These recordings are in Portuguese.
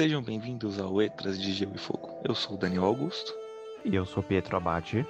Sejam bem-vindos ao Letras de Gelo e Fogo. Eu sou o Daniel Augusto. E eu sou Pietro Abate.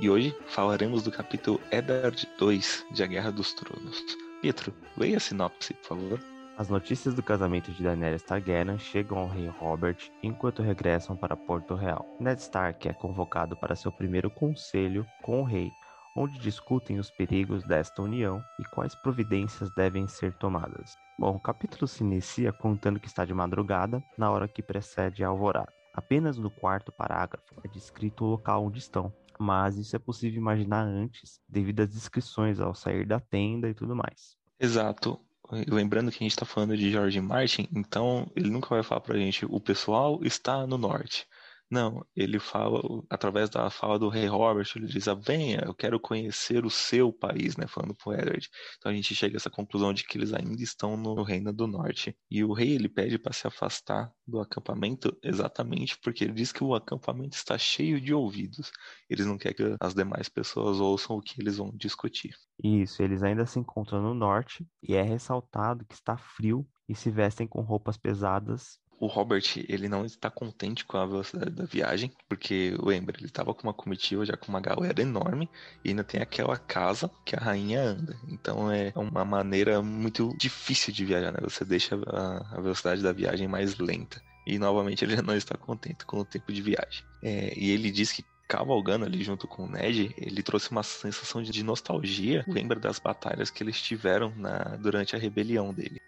E hoje falaremos do capítulo Eddard 2 de A Guerra dos Tronos. Pietro, leia a sinopse, por favor. As notícias do casamento de Daenerys Targaryen chegam ao rei Robert enquanto regressam para Porto Real. Ned Stark é convocado para seu primeiro conselho com o rei, onde discutem os perigos desta união e quais providências devem ser tomadas. Bom, o capítulo se inicia contando que está de madrugada, na hora que precede a alvorada. Apenas no quarto parágrafo é descrito o local onde estão, mas isso é possível imaginar antes, devido às descrições ao sair da tenda e tudo mais. Exato. Lembrando que a gente está falando de George Martin, então ele nunca vai falar pra gente o pessoal está no norte. Não, ele fala, através da fala do rei Robert, ele diz, ah, venha, eu quero conhecer o seu país, né, falando pro Edward. Então a gente chega a essa conclusão de que eles ainda estão no Reino do Norte. E o rei, ele pede para se afastar do acampamento exatamente porque ele diz que o acampamento está cheio de ouvidos. Eles não querem que as demais pessoas ouçam o que eles vão discutir. Isso, eles ainda se encontram no norte e é ressaltado que está frio e se vestem com roupas pesadas o Robert, ele não está contente com a velocidade da viagem, porque lembra, ele estava com uma comitiva já com uma galera enorme e ainda tem aquela casa que a rainha anda. Então é uma maneira muito difícil de viajar, né? Você deixa a, velocidade da viagem mais lenta. E novamente ele não está contente com o tempo de viagem. É, e ele diz que cavalgando ali junto com o Ned, ele trouxe uma sensação de nostalgia. Lembra das batalhas que eles tiveram na, durante a rebelião dele.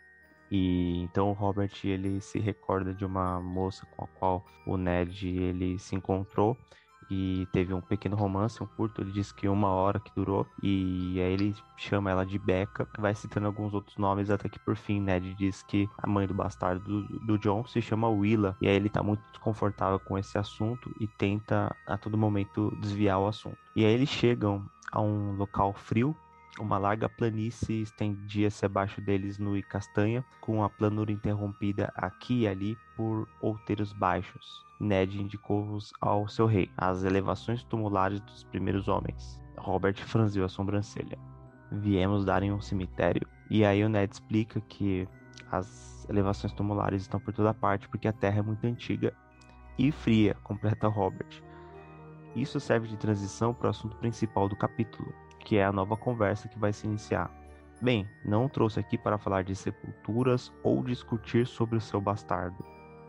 E então o Robert ele se recorda de uma moça com a qual o Ned ele se encontrou e teve um pequeno romance, um curto, ele disse que uma hora que durou, e aí ele chama ela de Becca, vai citando alguns outros nomes, até que por fim Ned diz que a mãe do bastardo do, do John se chama Willa, e aí ele tá muito desconfortável com esse assunto e tenta a todo momento desviar o assunto. E aí eles chegam a um local frio, uma larga planície estendia-se abaixo deles nu e castanha, com a planura interrompida aqui e ali por outeiros baixos. Ned indicou-os ao seu rei, as elevações tumulares dos primeiros homens. Robert franziu a sobrancelha. Viemos dar em um cemitério. E aí o Ned explica que as elevações tumulares estão por toda parte porque a Terra é muito antiga e fria, completa Robert. Isso serve de transição para o assunto principal do capítulo, que é a nova conversa que vai se iniciar. Bem, não trouxe aqui para falar de sepulturas ou discutir sobre o seu bastardo.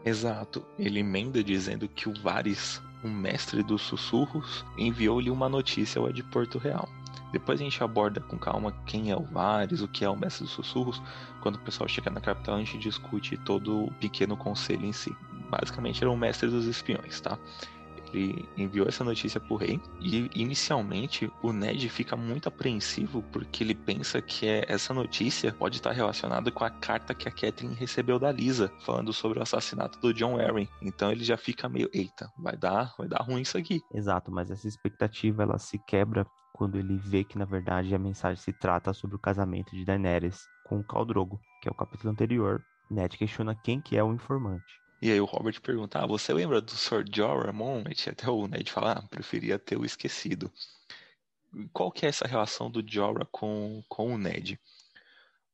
Exato, ele emenda dizendo que o Varys, o mestre dos sussurros, enviou-lhe uma notícia ao de Porto Real. Depois a gente aborda com calma quem é o Varys, o que é o mestre dos sussurros. Quando o pessoal chega na capital, a gente discute todo o pequeno conselho em si. Basicamente, era o mestre dos espiões, tá? Ele enviou essa notícia pro rei e inicialmente o Ned fica muito apreensivo porque ele pensa que é, essa notícia pode estar relacionada com a carta que a Catherine recebeu da Lisa falando sobre o assassinato do John Arryn. Então ele já fica meio, eita, vai dar, vai dar ruim isso aqui. Exato, mas essa expectativa ela se quebra quando ele vê que na verdade a mensagem se trata sobre o casamento de Daenerys com o Khal Drogo, que é o capítulo anterior. Ned questiona quem que é o informante. E aí o Robert pergunta, ah, você lembra do Sir Jorah Mormont? Até o Ned fala, ah, preferia ter o esquecido. Qual que é essa relação do Jorah com, com o Ned?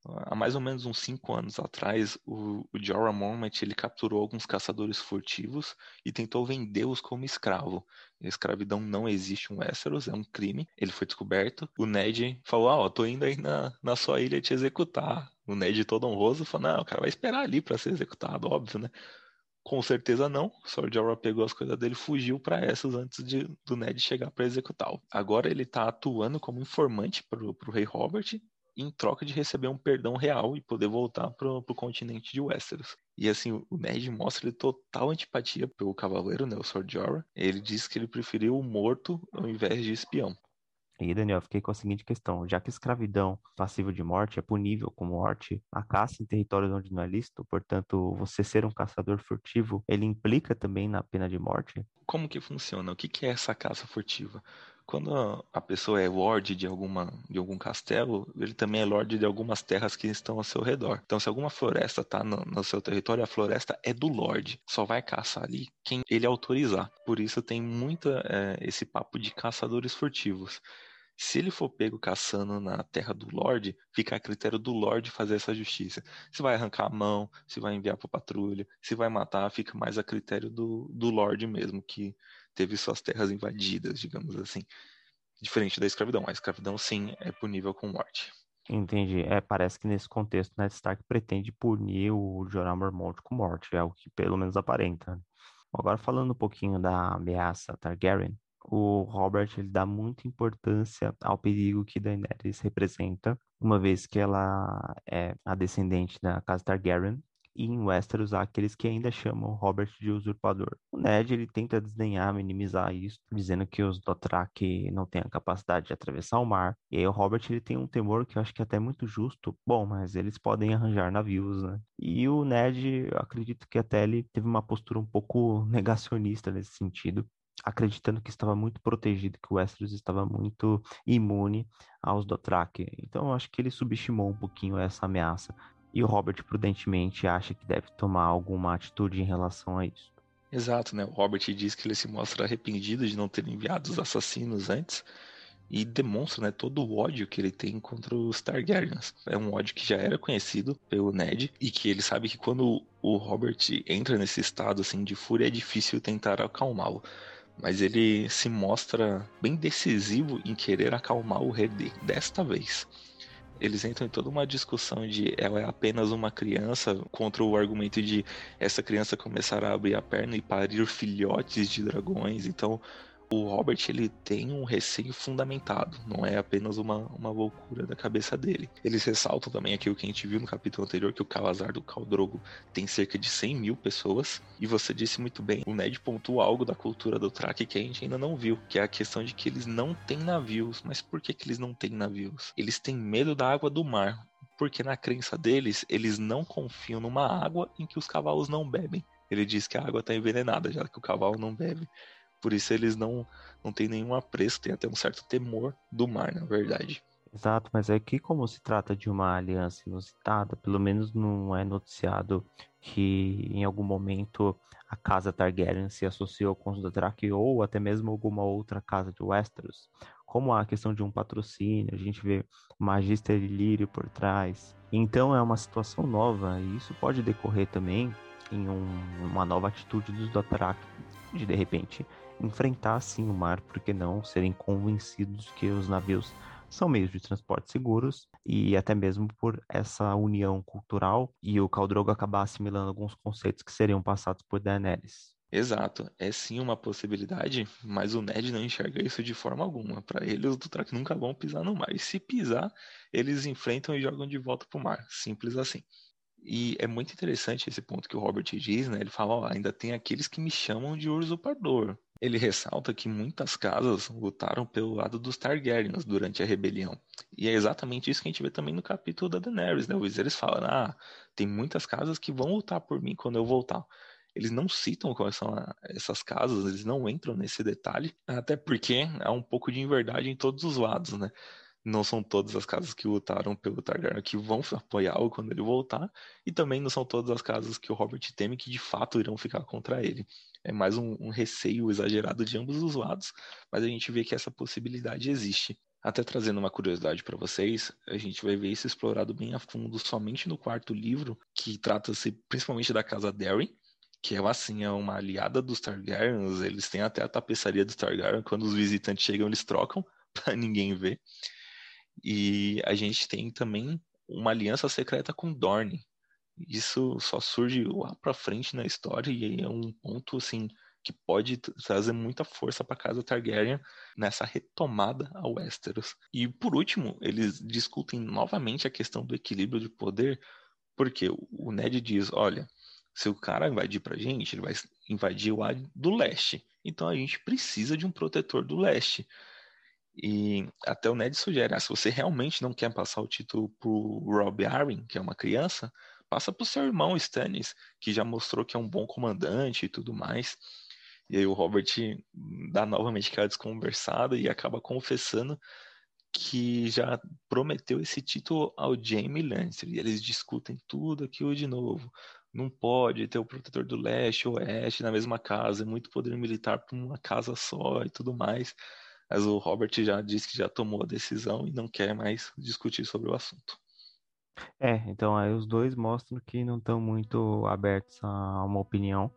Há mais ou menos uns cinco anos atrás, o, o Jorah Mormont ele capturou alguns caçadores furtivos e tentou vendê-los como escravo. A escravidão não existe em Westeros, é um crime. Ele foi descoberto. O Ned falou, ah, ó, tô indo aí na, na sua ilha te executar. O Ned todo honroso falou, não, o cara vai esperar ali para ser executado, óbvio, né? Com certeza não. Sor Jorah pegou as coisas dele fugiu para essas antes de, do Ned chegar para executá-lo. Agora ele está atuando como informante para o rei Robert em troca de receber um perdão real e poder voltar para o continente de Westeros. E assim, o Ned mostra ele total antipatia pelo cavaleiro, né, o Sor Jorah. Ele diz que ele preferiu o morto ao invés de espião. E Daniel, fiquei com a seguinte questão: já que escravidão passível de morte é punível com morte, a caça em territórios onde não é lícito, portanto, você ser um caçador furtivo, ele implica também na pena de morte? Como que funciona? O que é essa caça furtiva? Quando a pessoa é lord de, alguma, de algum castelo, ele também é lord de algumas terras que estão ao seu redor. Então, se alguma floresta está no, no, seu território, a floresta é do lord. Só vai caçar ali quem ele autorizar. Por isso tem muito é, esse papo de caçadores furtivos. Se ele for pego caçando na terra do Lorde, fica a critério do Lorde fazer essa justiça. Se vai arrancar a mão, se vai enviar para patrulha, se vai matar, fica mais a critério do, do Lorde mesmo, que teve suas terras invadidas, digamos assim. Diferente da escravidão. A escravidão, sim, é punível com morte. Entendi. É, parece que nesse contexto, Ned Stark pretende punir o Jorah Mormont com morte, é o que pelo menos aparenta. Né? Agora falando um pouquinho da ameaça Targaryen, o Robert ele dá muita importância ao perigo que Daenerys representa, uma vez que ela é a descendente da casa Targaryen e em Westeros aqueles que ainda chamam Robert de usurpador. O Ned ele tenta desdenhar, minimizar isso, dizendo que os Dothraki não têm a capacidade de atravessar o mar. E aí o Robert ele tem um temor que eu acho que é até muito justo. Bom, mas eles podem arranjar navios, né? E o Ned, acredito que até ele teve uma postura um pouco negacionista nesse sentido acreditando que estava muito protegido, que o Westeros estava muito imune aos Dothraki. Então eu acho que ele subestimou um pouquinho essa ameaça, e o Robert prudentemente acha que deve tomar alguma atitude em relação a isso. Exato, né? O Robert diz que ele se mostra arrependido de não ter enviado os assassinos antes e demonstra né, todo o ódio que ele tem contra os Targaryens. É um ódio que já era conhecido pelo Ned e que ele sabe que quando o Robert entra nesse estado assim de fúria é difícil tentar acalmá-lo. Mas ele se mostra bem decisivo em querer acalmar o rei desta vez eles entram em toda uma discussão de ela é apenas uma criança contra o argumento de essa criança começar a abrir a perna e parir filhotes de dragões. Então, o Robert ele tem um receio fundamentado, não é apenas uma, uma loucura da cabeça dele. Eles ressaltam também aquilo que a gente viu no capítulo anterior, que o Calazar do Caldrogo tem cerca de 100 mil pessoas, e você disse muito bem, o Ned pontua algo da cultura do Track que a gente ainda não viu, que é a questão de que eles não têm navios. Mas por que, que eles não têm navios? Eles têm medo da água do mar, porque na crença deles, eles não confiam numa água em que os cavalos não bebem. Ele diz que a água está envenenada, já que o cavalo não bebe. Por isso eles não, não têm nenhum apreço, tem até um certo temor do mar, na verdade. Exato, mas é que como se trata de uma aliança inusitada, pelo menos não é noticiado que em algum momento a casa Targaryen se associou com os Dothraki ou até mesmo alguma outra casa de Westeros. Como a questão de um patrocínio, a gente vê Magister Ilírio por trás. Então é uma situação nova e isso pode decorrer também em um, uma nova atitude dos Dothraki de de repente enfrentar sim o mar, porque não serem convencidos que os navios são meios de transporte seguros e até mesmo por essa união cultural e o Caldrogo acabar assimilando alguns conceitos que seriam passados por Daenerys. Exato, é sim uma possibilidade, mas o Ned não enxerga isso de forma alguma. Para ele, os Dothraki nunca vão pisar no mar. E se pisar, eles enfrentam e jogam de volta para o mar. Simples assim. E é muito interessante esse ponto que o Robert diz, né? Ele fala, ó, ainda tem aqueles que me chamam de usurpador. Ele ressalta que muitas casas lutaram pelo lado dos Targaryens durante a rebelião. E é exatamente isso que a gente vê também no capítulo da Daenerys, né? O Viserys fala, ah, tem muitas casas que vão lutar por mim quando eu voltar. Eles não citam quais são essas casas, eles não entram nesse detalhe, até porque há um pouco de inverdade em todos os lados, né? Não são todas as casas que lutaram pelo Targaryen que vão apoiá-lo quando ele voltar, e também não são todas as casas que o Robert teme que de fato irão ficar contra ele. É mais um, um receio exagerado de ambos os lados, mas a gente vê que essa possibilidade existe. Até trazendo uma curiosidade para vocês, a gente vai ver isso explorado bem a fundo somente no quarto livro, que trata-se principalmente da casa Darren, que ela assim é uma aliada dos Targaryens, eles têm até a tapeçaria dos Targaryen, quando os visitantes chegam eles trocam para ninguém ver. E a gente tem também uma aliança secreta com Dorne. Isso só surge lá para frente na história e é um ponto assim que pode trazer muita força para casa Targaryen nessa retomada ao Westeros. E por último, eles discutem novamente a questão do equilíbrio de poder, porque o Ned diz, olha, se o cara invadir pra gente, ele vai invadir o lado do leste. Então a gente precisa de um protetor do leste. E até o Ned sugere, ah, se você realmente não quer passar o título pro Rob Arryn, que é uma criança, passa pro seu irmão Stannis, que já mostrou que é um bom comandante e tudo mais. E aí o Robert dá novamente aquela desconversada e acaba confessando que já prometeu esse título ao Jaime Lannister. E eles discutem tudo aquilo de novo. Não pode ter o protetor do leste ou oeste na mesma casa, é muito poder militar para uma casa só e tudo mais. Mas o Robert já disse que já tomou a decisão e não quer mais discutir sobre o assunto. É, então aí os dois mostram que não estão muito abertos a uma opinião.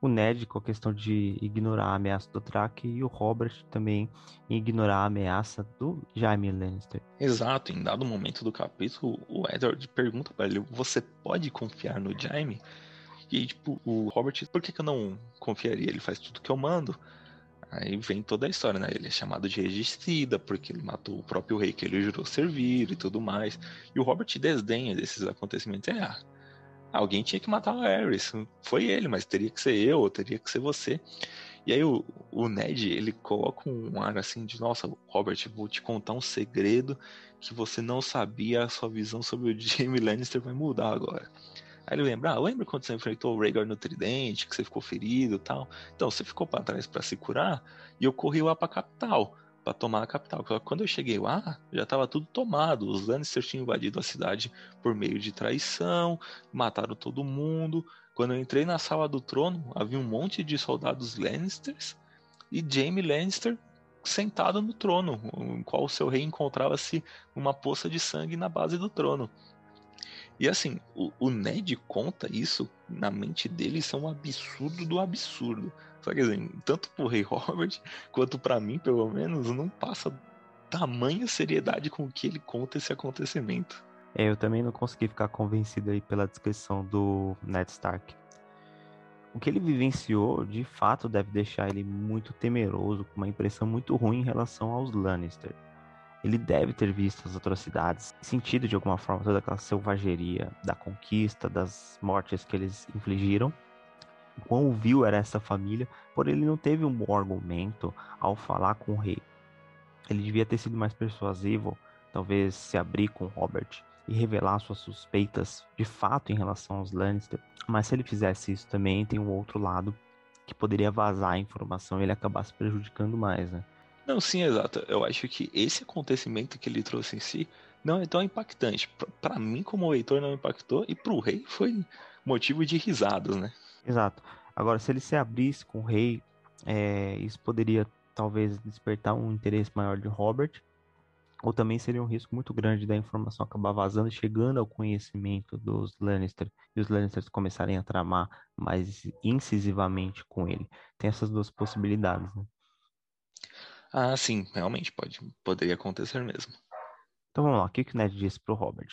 O Ned com a questão de ignorar a ameaça do Track e o Robert também ignorar a ameaça do Jaime Lannister. Exato, em dado momento do capítulo, o Edward pergunta para ele: Você pode confiar no Jaime? E tipo, o Robert, por que, que eu não confiaria? Ele faz tudo que eu mando. Aí vem toda a história, né? Ele é chamado de regicida porque ele matou o próprio rei que ele jurou servir e tudo mais. E o Robert desdenha desses acontecimentos. É, ah, alguém tinha que matar o Harris. Foi ele, mas teria que ser eu, ou teria que ser você. E aí o, o Ned, ele coloca um ar assim de, nossa, Robert, vou te contar um segredo que você não sabia, a sua visão sobre o Jaime Lannister vai mudar agora. Aí ele lembra, ah, lembra quando você enfrentou o Rhaegar no tridente, que você ficou ferido tal? Então, você ficou para trás para se curar e eu corri lá pra capital, para tomar a capital. Quando eu cheguei lá, já estava tudo tomado. Os Lannisters tinham invadido a cidade por meio de traição, mataram todo mundo. Quando eu entrei na sala do trono, havia um monte de soldados Lannisters e Jaime Lannister sentado no trono, em qual o seu rei encontrava-se uma poça de sangue na base do trono. E assim, o, o, Ned conta isso na mente dele, isso é um absurdo do absurdo. Só que assim, tanto pro Rei Robert, quanto para mim, pelo menos, não passa tamanha seriedade com que ele conta esse acontecimento. É, eu também não consegui ficar convencido aí pela descrição do Ned Stark. O que ele vivenciou, de fato, deve deixar ele muito temeroso, com uma impressão muito ruim em relação aos Lannister ele deve ter visto as atrocidades, sentido de alguma forma toda aquela selvageria da conquista, das mortes que eles infligiram. Quão vil era essa família, porém ele não teve um bom argumento ao falar com o rei. Ele devia ter sido mais persuasivo, talvez se abrir com Robert e revelar suas suspeitas de fato em relação aos Lannister. Mas se ele fizesse isso também, tem um outro lado que poderia vazar a informação e ele acabar se prejudicando mais, né? Não, sim, exato. Eu acho que esse acontecimento que ele trouxe em si não é tão impactante. Para mim, como leitor, não impactou, e pro rei foi motivo de risadas, né? Exato. Agora, se ele se abrisse com o rei, é, isso poderia talvez despertar um interesse maior de Robert, ou também seria um risco muito grande da informação acabar vazando, chegando ao conhecimento dos Lannister, e os Lannisters começarem a tramar mais incisivamente com ele. Tem essas duas possibilidades, né? Ah, sim, realmente pode, poderia acontecer mesmo. Então vamos lá, o que, que o Ned disse para o Robert?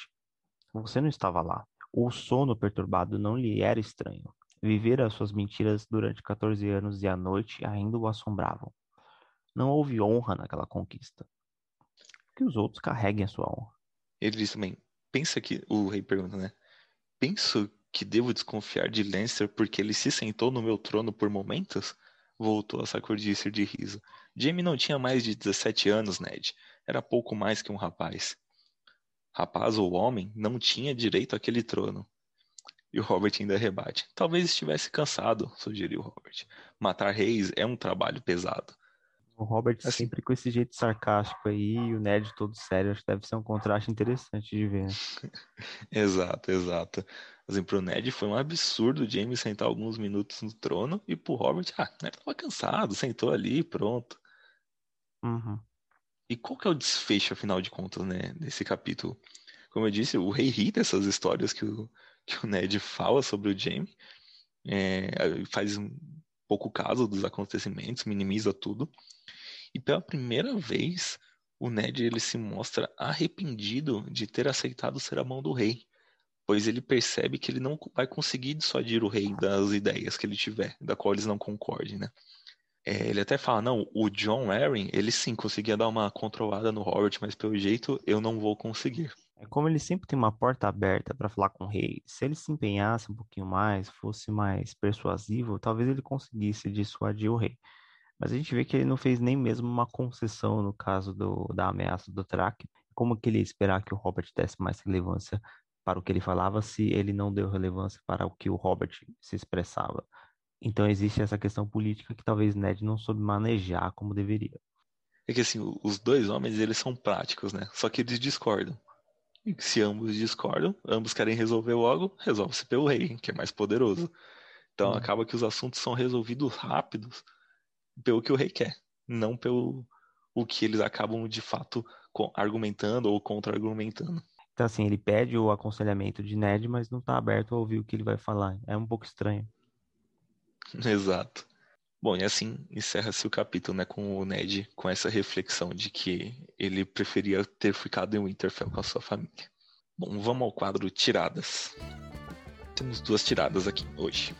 Você não estava lá. O sono perturbado não lhe era estranho. Viver as suas mentiras durante 14 anos e a noite ainda o assombravam. Não houve honra naquela conquista. Que os outros carreguem a sua honra. Ele disse também, pensa que, o rei pergunta, né? Penso que devo desconfiar de Lancer porque ele se sentou no meu trono por momentos? Voltou a sacudir-se de riso. Jamie não tinha mais de 17 anos, Ned. Era pouco mais que um rapaz. Rapaz ou homem não tinha direito àquele trono. E o Robert ainda rebate. Talvez estivesse cansado, sugeriu Robert. Matar reis é um trabalho pesado. O Robert assim, sempre com esse jeito sarcástico aí, e o Ned todo sério, acho que deve ser um contraste interessante de ver. Né? exato, exato. Assim, pro Ned foi um absurdo o James sentar alguns minutos no trono, e pro Robert, ah, ele tava cansado, sentou ali, pronto. Uhum. E qual que é o desfecho, afinal de contas, né, desse capítulo? Como eu disse, o rei ri dessas histórias que o, que o Ned fala sobre o Jaime, é, faz um pouco caso dos acontecimentos, minimiza tudo. E pela primeira vez, o Ned ele se mostra arrependido de ter aceitado ser a mão do rei, pois ele percebe que ele não vai conseguir dissuadir o rei das ideias que ele tiver, da qual eles não concordem, né? É, ele até fala, não, o John Arryn, ele sim conseguia dar uma controlada no Robert, mas pelo jeito eu não vou conseguir. É como ele sempre tem uma porta aberta para falar com o rei, se ele se empenhasse um pouquinho mais, fosse mais persuasivo, talvez ele conseguisse dissuadir o rei. Mas a gente vê que ele não fez nem mesmo uma concessão no caso do, da ameaça do Track. Como que ele ia esperar que o Robert desse mais relevância para o que ele falava se ele não deu relevância para o que o Robert se expressava? Então existe essa questão política que talvez Ned não soube manejar como deveria. É que assim, os dois homens, eles são práticos, né? Só que eles discordam. E se ambos discordam, ambos querem resolver logo, resolve-se pelo rei, que é mais poderoso. Então hum. acaba que os assuntos são resolvidos rápidos pelo que o rei quer, não pelo o que eles acabam de fato argumentando ou contra-argumentando. Então, assim, ele pede o aconselhamento de Ned, mas não está aberto a ouvir o que ele vai falar. É um pouco estranho. Exato. Bom, e assim encerra-se o capítulo, né, com o Ned com essa reflexão de que ele preferia ter ficado em Winterfell com a sua família. Bom, vamos ao quadro tiradas. Temos duas tiradas aqui hoje.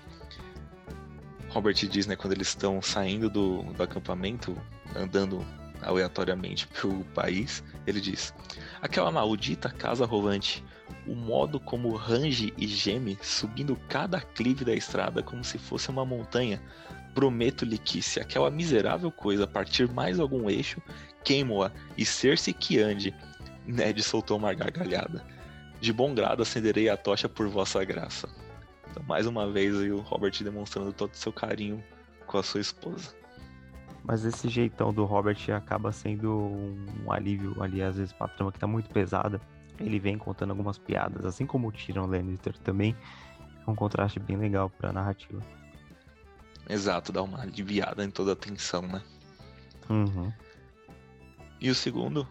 Robert diz, né, quando eles estão saindo do, do acampamento, andando aleatoriamente pelo país, ele diz: Aquela maldita casa rolante, o modo como range e geme, subindo cada clive da estrada como se fosse uma montanha, Prometo-lhe que, se aquela miserável coisa partir mais algum eixo, queimo-a e ser-se que ande. Ned soltou uma gargalhada. De bom grado acenderei a tocha por vossa graça. Então, mais uma vez aí o Robert demonstrando todo o seu carinho com a sua esposa. Mas esse jeitão do Robert acaba sendo um alívio ali, às vezes, pra trama que tá muito pesada. Ele vem contando algumas piadas, assim como o Tyrion Lannister também. É um contraste bem legal pra narrativa. Exato, dá uma aliviada em toda a tensão, né? Uhum. E o segundo,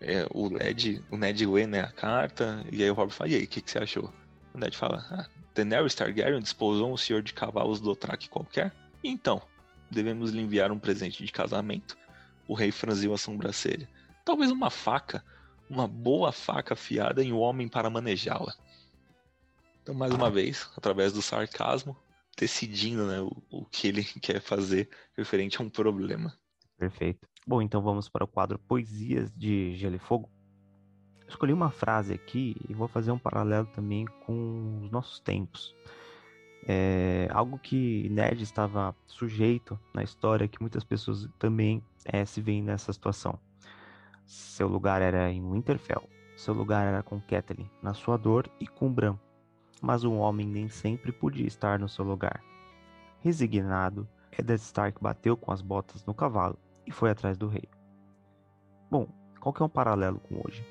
é, o Ned, o Ned lê né, a carta, e aí o Rob fala, e aí, o que, que, você achou? O Ned fala, ah, Daenerys Targaryen desposou um senhor de cavalos do Otrak qualquer? Então, devemos lhe enviar um presente de casamento. O rei franziu a sobrancelha. Talvez uma faca, uma boa faca afiada em um homem para manejá-la. Então, mais uma vez, através do sarcasmo, decidindo né, o, o que ele quer fazer referente a um problema. Perfeito. Bom, então vamos para o quadro Poesias de Gelo e Fogo. Escolhi uma frase aqui e vou fazer um paralelo também com os nossos tempos. É algo que Ned estava sujeito na história, que muitas pessoas também é, se veem nessa situação. Seu lugar era em Winterfell, seu lugar era com Catelyn, na sua dor e com Bran, mas um homem nem sempre podia estar no seu lugar. Resignado, Eddard Stark bateu com as botas no cavalo e foi atrás do rei. Bom, qual que é um paralelo com hoje?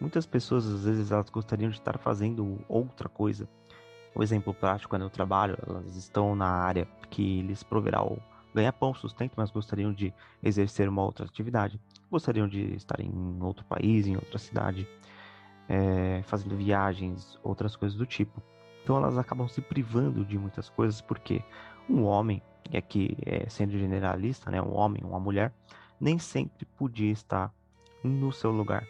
Muitas pessoas às vezes elas gostariam de estar fazendo outra coisa. O exemplo prático é no trabalho, elas estão na área que lhes proverá o ganha-pão, sustento, mas gostariam de exercer uma outra atividade. Gostariam de estar em outro país, em outra cidade, é, fazendo viagens, outras coisas do tipo. Então elas acabam se privando de muitas coisas porque um homem, e aqui é, sendo generalista, né, um homem, uma mulher, nem sempre podia estar no seu lugar.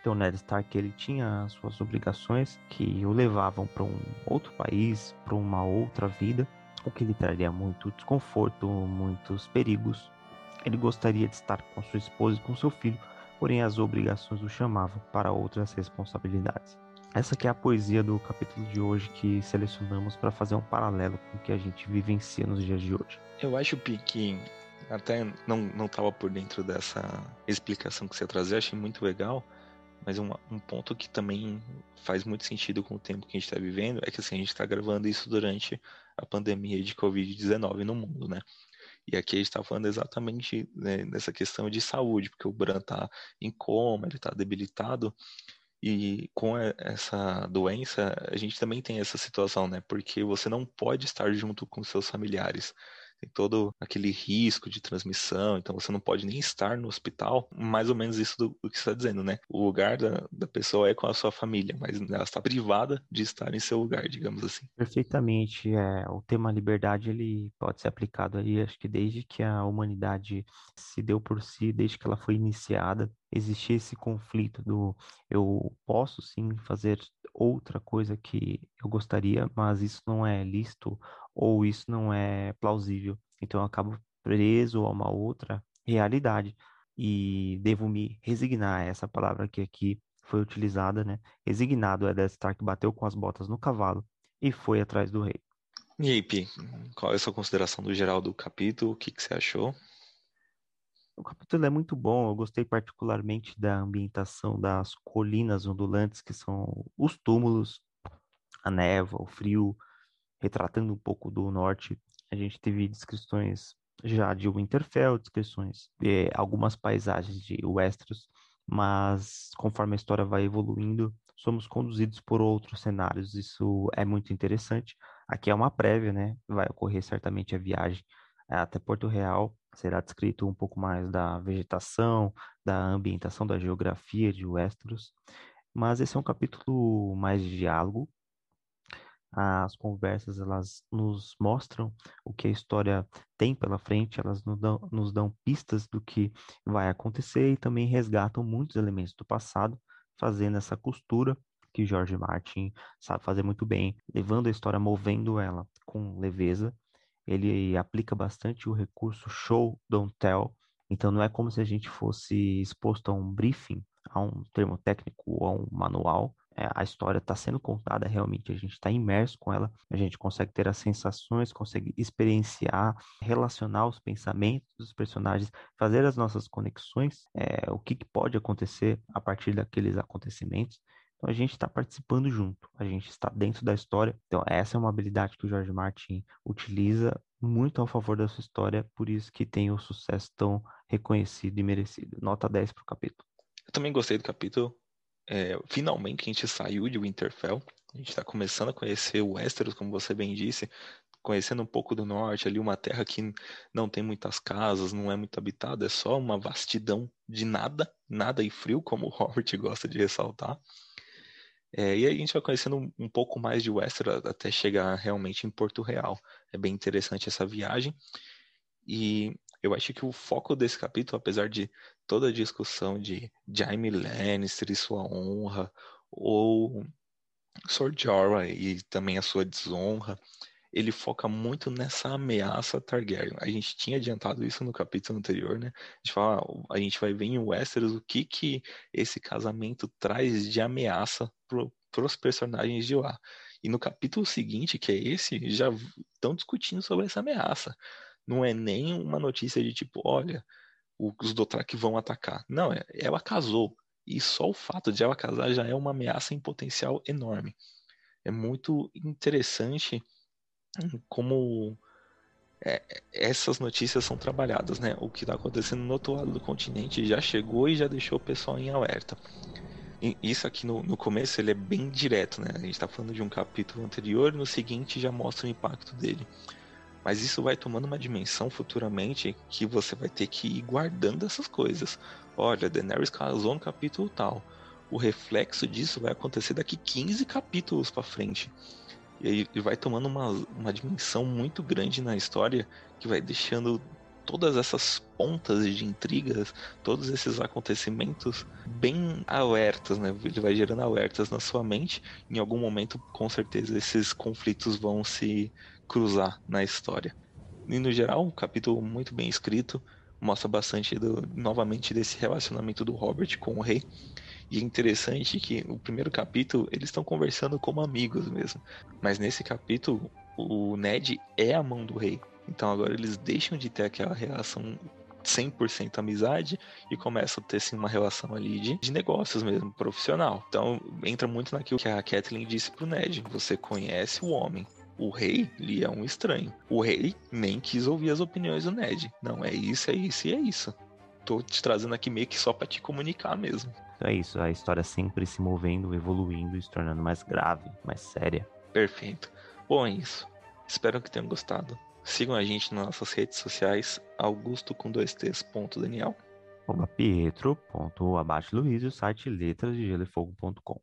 Então Ned Stark ele tinha as suas obrigações que o levavam para um outro país, para uma outra vida, o que lhe traria muito desconforto, muitos perigos. Ele gostaria de estar com sua esposa e com seu filho, porém as obrigações o chamavam para outras responsabilidades. Essa que é a poesia do capítulo de hoje que selecionamos para fazer um paralelo com o que a gente vivencia nos dias de hoje. Eu acho que até não não estava por dentro dessa explicação que você trazer, achei muito legal, mas um, um ponto que também faz muito sentido com o tempo que a gente está vivendo é que assim, a gente está gravando isso durante a pandemia de Covid-19 no mundo, né? E aqui a gente está falando exatamente né, dessa questão de saúde, porque o Bran está em coma, ele está debilitado, e com essa doença, a gente também tem essa situação, né? Porque você não pode estar junto com seus familiares tem todo aquele risco de transmissão, então você não pode nem estar no hospital. Mais ou menos isso do, do que está dizendo, né? O lugar da, da pessoa é com a sua família, mas ela está privada de estar em seu lugar, digamos assim. Perfeitamente. É, o tema liberdade ele pode ser aplicado aí, acho que desde que a humanidade se deu por si, desde que ela foi iniciada, existia esse conflito do eu posso sim fazer outra coisa que eu gostaria, mas isso não é lícito ou isso não é plausível. Então eu acabo preso a uma outra realidade e devo me resignar. Essa palavra que aqui foi utilizada, né? Resignado é Ned Stark bateu com as botas no cavalo e foi atrás do rei. E aí, Pi, qual é a sua consideração do geral do capítulo? O que, que você achou? O capítulo é muito bom, eu gostei particularmente da ambientação das colinas ondulantes, que são os túmulos, a névoa, o frio, retratando um pouco do norte. A gente teve descrições já de Winterfell, descrições de algumas paisagens de Westeros, mas conforme a história vai evoluindo, somos conduzidos por outros cenários. Isso é muito interessante. Aqui é uma prévia, né? Vai ocorrer certamente a viagem até Porto Real será descrito um pouco mais da vegetação, da ambientação, da geografia de Westeros. Mas esse é um capítulo mais de diálogo. As conversas elas nos mostram o que a história tem pela frente, elas nos dão, nos dão pistas do que vai acontecer e também resgatam muitos elementos do passado, fazendo essa costura que George Martin sabe fazer muito bem, levando a história, movendo ela com leveza. Ele aplica bastante o recurso show, don't tell. Então não é como se a gente fosse exposto a um briefing, a um termo técnico ou a um manual. É, a história está sendo contada realmente, a gente está imerso com ela, a gente consegue ter as sensações, consegue experienciar, relacionar os pensamentos dos personagens, fazer as nossas conexões, é, o que, que pode acontecer a partir daqueles acontecimentos. Então a gente está participando junto, a gente está dentro da história. Então essa é uma habilidade que o George Martin utiliza muito ao favor da sua história, por isso que tem o sucesso tão reconhecido e merecido. Nota 10 para o capítulo. Eu também gostei do capítulo. É, finalmente a gente saiu de Winterfell. A gente está começando a conhecer o Westeros, como você bem disse, conhecendo um pouco do norte, ali uma terra que não tem muitas casas, não é muito habitada, é só uma vastidão de nada, nada e frio, como o Robert gosta de ressaltar. É, e a gente vai conhecendo um, um, pouco mais de Westeros até chegar realmente em Porto Real. É bem interessante essa viagem. E eu acho que o foco desse capítulo, apesar de toda a discussão de Jaime Lannister e sua honra, ou Sor Jorah e também a sua desonra, ele foca muito nessa ameaça Targaryen. A gente tinha adiantado isso no capítulo anterior, né? A gente fala, ah, a gente vai ver em Westeros o que que esse casamento traz de ameaça para os personagens de lá. E no capítulo seguinte, que é esse, já estão discutindo sobre essa ameaça. Não é nem uma notícia de tipo, olha, os Dothraki vão atacar. Não, é, ela casou. E só o fato de ela casar já é uma ameaça em potencial enorme. É muito interessante como é, essas notícias são trabalhadas, né? O que está acontecendo no outro lado do continente já chegou e já deixou o pessoal em alerta. E isso aqui no, no começo ele é bem direto, né? A gente está falando de um capítulo anterior, no seguinte já mostra o impacto dele. Mas isso vai tomando uma dimensão futuramente que você vai ter que ir guardando essas coisas. Olha, Daenerys casou no capítulo tal. O reflexo disso vai acontecer daqui 15 capítulos para frente. E aí ele vai tomando uma, uma dimensão muito grande na história que vai deixando todas essas pontas de intrigas, todos esses acontecimentos bem alertas, né? Ele vai gerando alertas na sua mente. Em algum momento, com certeza, esses conflitos vão se cruzar na história. E no geral, um capítulo muito bem escrito, mostra bastante do, novamente desse relacionamento do Robert com o rei e é interessante que o primeiro capítulo eles estão conversando como amigos mesmo. Mas nesse capítulo, o Ned é a mão do rei. Então agora eles deixam de ter aquela relação 100% amizade e começam a ter assim, uma relação ali de, de negócios mesmo, profissional. Então entra muito naquilo que a Kathleen disse pro Ned: você conhece o homem. O rei lhe é um estranho. O rei nem quis ouvir as opiniões do Ned. Não, é isso, é isso e é isso. Tô te trazendo aqui meio que só para te comunicar mesmo. Então é isso, a história sempre se movendo, evoluindo e se tornando mais grave, mais séria. Perfeito. Bom, é isso. Espero que tenham gostado. Sigam a gente nas nossas redes sociais, augusto com dois t's, ponto Daniel. Pietro, ponto, Luiz, e o site letrasdegelefogo.com.